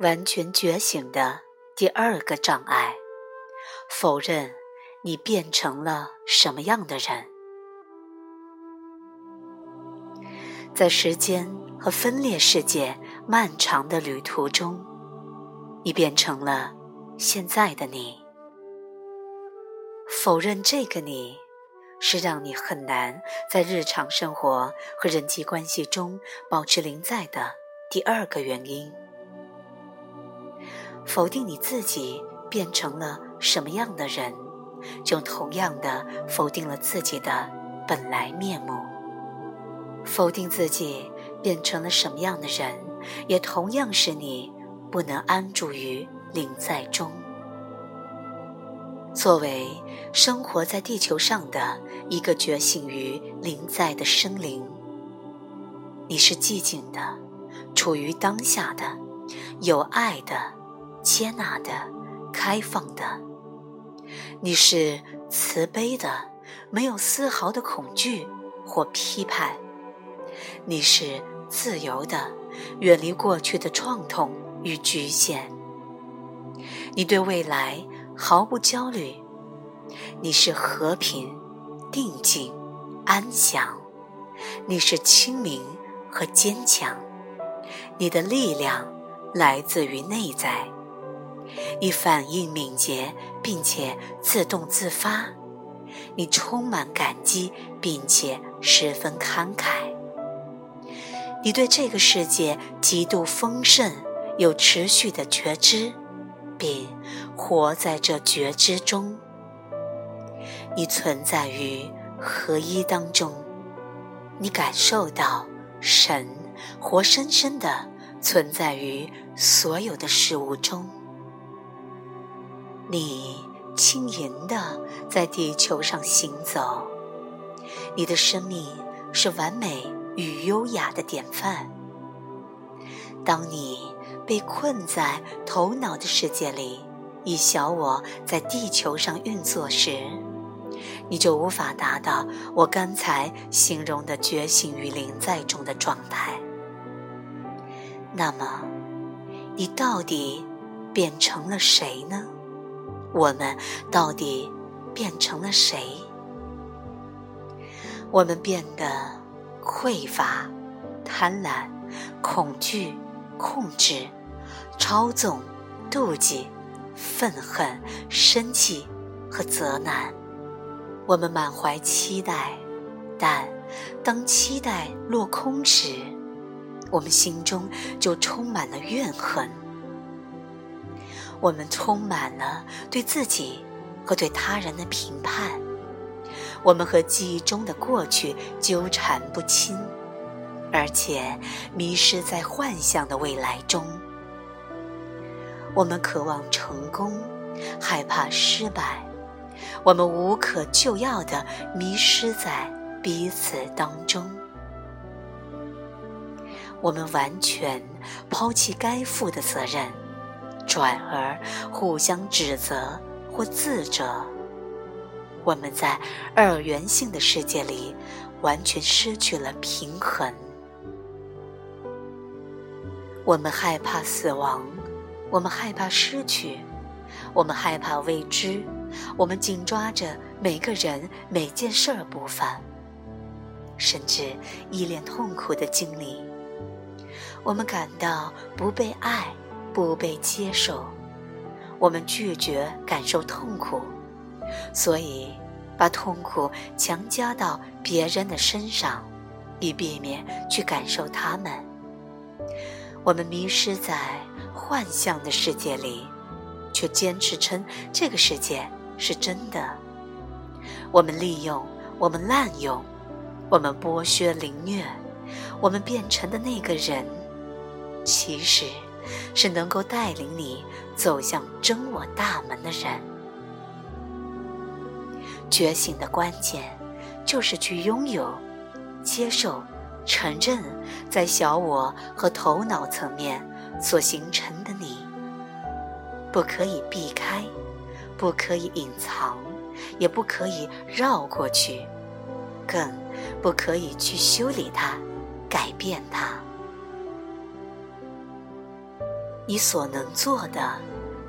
完全觉醒的第二个障碍：否认你变成了什么样的人。在时间和分裂世界漫长的旅途中，你变成了现在的你。否认这个你，是让你很难在日常生活和人际关系中保持临在的第二个原因。否定你自己变成了什么样的人，就同样的否定了自己的本来面目。否定自己变成了什么样的人，也同样是你不能安住于灵在中。作为生活在地球上的一个觉醒于灵在的生灵，你是寂静的，处于当下的，有爱的，接纳的，开放的。你是慈悲的，没有丝毫的恐惧或批判。你是自由的，远离过去的创痛与局限。你对未来毫不焦虑。你是和平、定静、安详。你是清明和坚强。你的力量来自于内在。你反应敏捷，并且自动自发。你充满感激，并且十分慷慨。你对这个世界极度丰盛，有持续的觉知，并活在这觉知中。你存在于合一当中，你感受到神活生生的存在于所有的事物中。你轻盈的在地球上行走，你的生命是完美。与优雅的典范。当你被困在头脑的世界里，以小我在地球上运作时，你就无法达到我刚才形容的觉醒与临在中的状态。那么，你到底变成了谁呢？我们到底变成了谁？我们变得。匮乏、贪婪、恐惧、控制、操纵、妒忌、愤恨、生气和责难。我们满怀期待，但当期待落空时，我们心中就充满了怨恨。我们充满了对自己和对他人的评判。我们和记忆中的过去纠缠不清，而且迷失在幻想的未来中。我们渴望成功，害怕失败。我们无可救药地迷失在彼此当中。我们完全抛弃该负的责任，转而互相指责或自责。我们在二元性的世界里，完全失去了平衡。我们害怕死亡，我们害怕失去，我们害怕未知，我们紧抓着每个人、每件事儿不放，甚至依恋痛苦的经历。我们感到不被爱、不被接受，我们拒绝感受痛苦。所以，把痛苦强加到别人的身上，以避免去感受他们。我们迷失在幻象的世界里，却坚持称这个世界是真的。我们利用，我们滥用，我们剥削凌虐，我们变成的那个人，其实是能够带领你走向真我大门的人。觉醒的关键，就是去拥有、接受、承认，在小我和头脑层面所形成的你，不可以避开，不可以隐藏，也不可以绕过去，更不可以去修理它、改变它。你所能做的，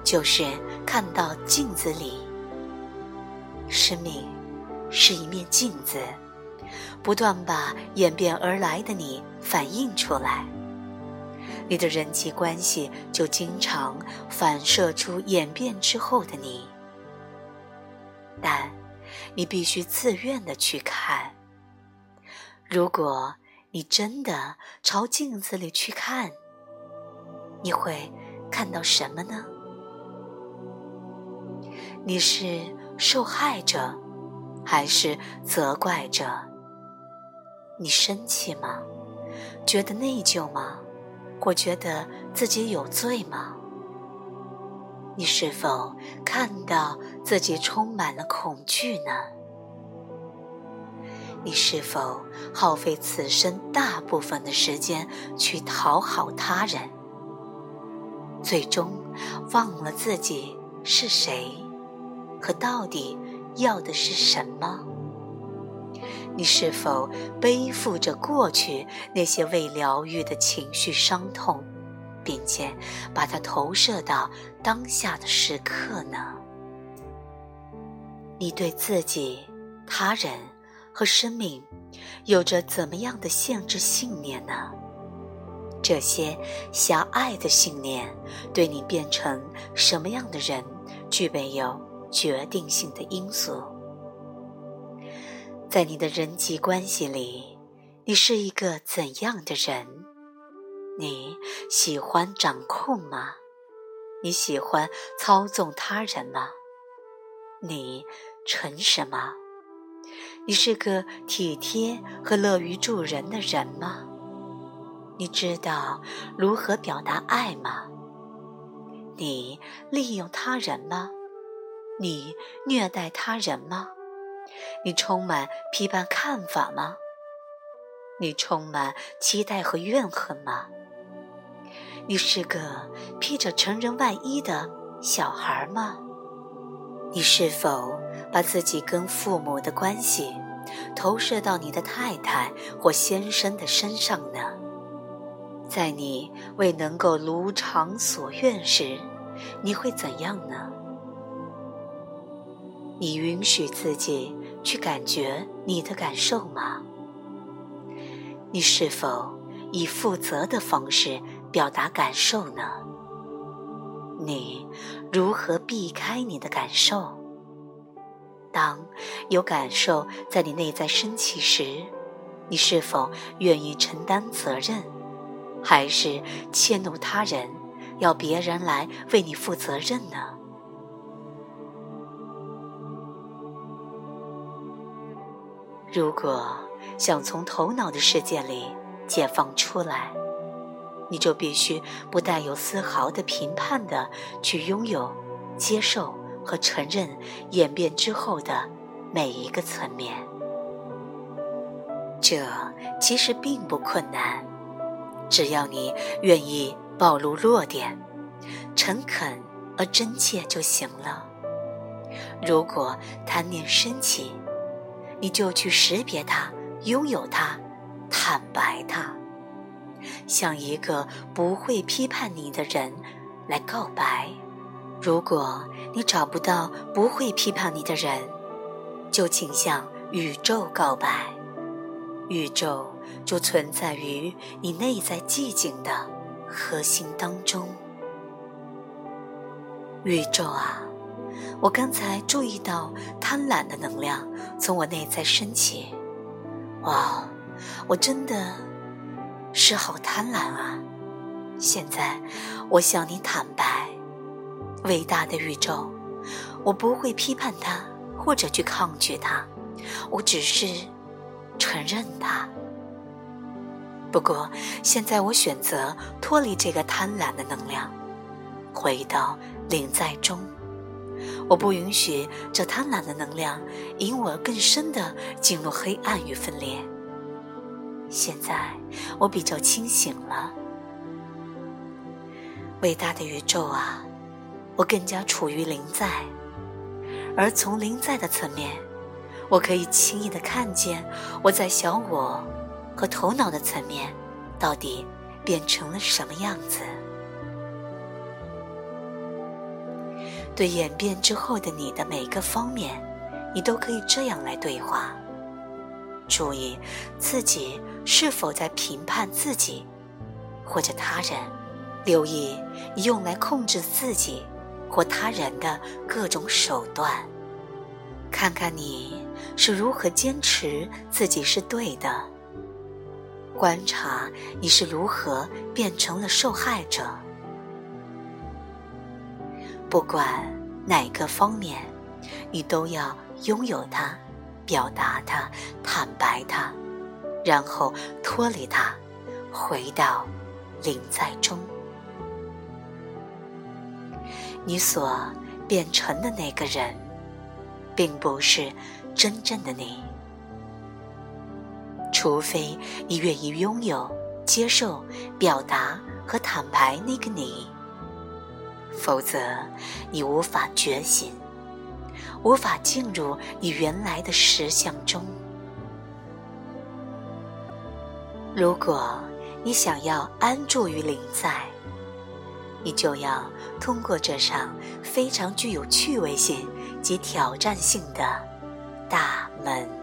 就是看到镜子里，生命是一面镜子，不断把演变而来的你反映出来。你的人际关系就经常反射出演变之后的你，但你必须自愿的去看。如果你真的朝镜子里去看，你会看到什么呢？你是受害者，还是责怪者？你生气吗？觉得内疚吗？或觉得自己有罪吗？你是否看到自己充满了恐惧呢？你是否耗费此生大部分的时间去讨好他人，最终忘了自己是谁和到底要的是什么？你是否背负着过去那些未疗愈的情绪伤痛，并且把它投射到当下的时刻呢？你对自己、他人和生命有着怎么样的限制信念呢？这些狭隘的信念对你变成什么样的人具备有决定性的因素。在你的人际关系里，你是一个怎样的人？你喜欢掌控吗？你喜欢操纵他人吗？你诚实吗？你是个体贴和乐于助人的人吗？你知道如何表达爱吗？你利用他人吗？你虐待他人吗？你充满批判看法吗？你充满期待和怨恨吗？你是个披着成人外衣的小孩吗？你是否把自己跟父母的关系投射到你的太太或先生的身上呢？在你未能够如偿所愿时，你会怎样呢？你允许自己去感觉你的感受吗？你是否以负责的方式表达感受呢？你如何避开你的感受？当有感受在你内在升起时，你是否愿意承担责任，还是迁怒他人，要别人来为你负责任呢？如果想从头脑的世界里解放出来，你就必须不带有丝毫的评判的去拥有、接受和承认演变之后的每一个层面。这其实并不困难，只要你愿意暴露弱点，诚恳而真切就行了。如果贪念升起，你就去识别它，拥有它，坦白它，像一个不会批判你的人来告白。如果你找不到不会批判你的人，就请向宇宙告白。宇宙就存在于你内在寂静的核心当中。宇宙啊！我刚才注意到贪婪的能量从我内在升起，哇，我真的是好贪婪啊！现在我向你坦白，伟大的宇宙，我不会批判它或者去抗拒它，我只是承认它。不过现在我选择脱离这个贪婪的能量，回到灵在中。我不允许这贪婪的能量引我更深的进入黑暗与分裂。现在我比较清醒了，伟大的宇宙啊，我更加处于灵在，而从灵在的层面，我可以轻易的看见我在小我和头脑的层面到底变成了什么样子。对演变之后的你的每个方面，你都可以这样来对话。注意自己是否在评判自己或者他人，留意你用来控制自己或他人的各种手段，看看你是如何坚持自己是对的。观察你是如何变成了受害者。不管哪个方面，你都要拥有它。表达它，坦白它，然后脱离它，回到临在中。你所变成的那个人，并不是真正的你，除非你愿意拥有、接受、表达和坦白那个你，否则你无法觉醒。无法进入你原来的实相中。如果你想要安住于灵在，你就要通过这场非常具有趣味性及挑战性的大门。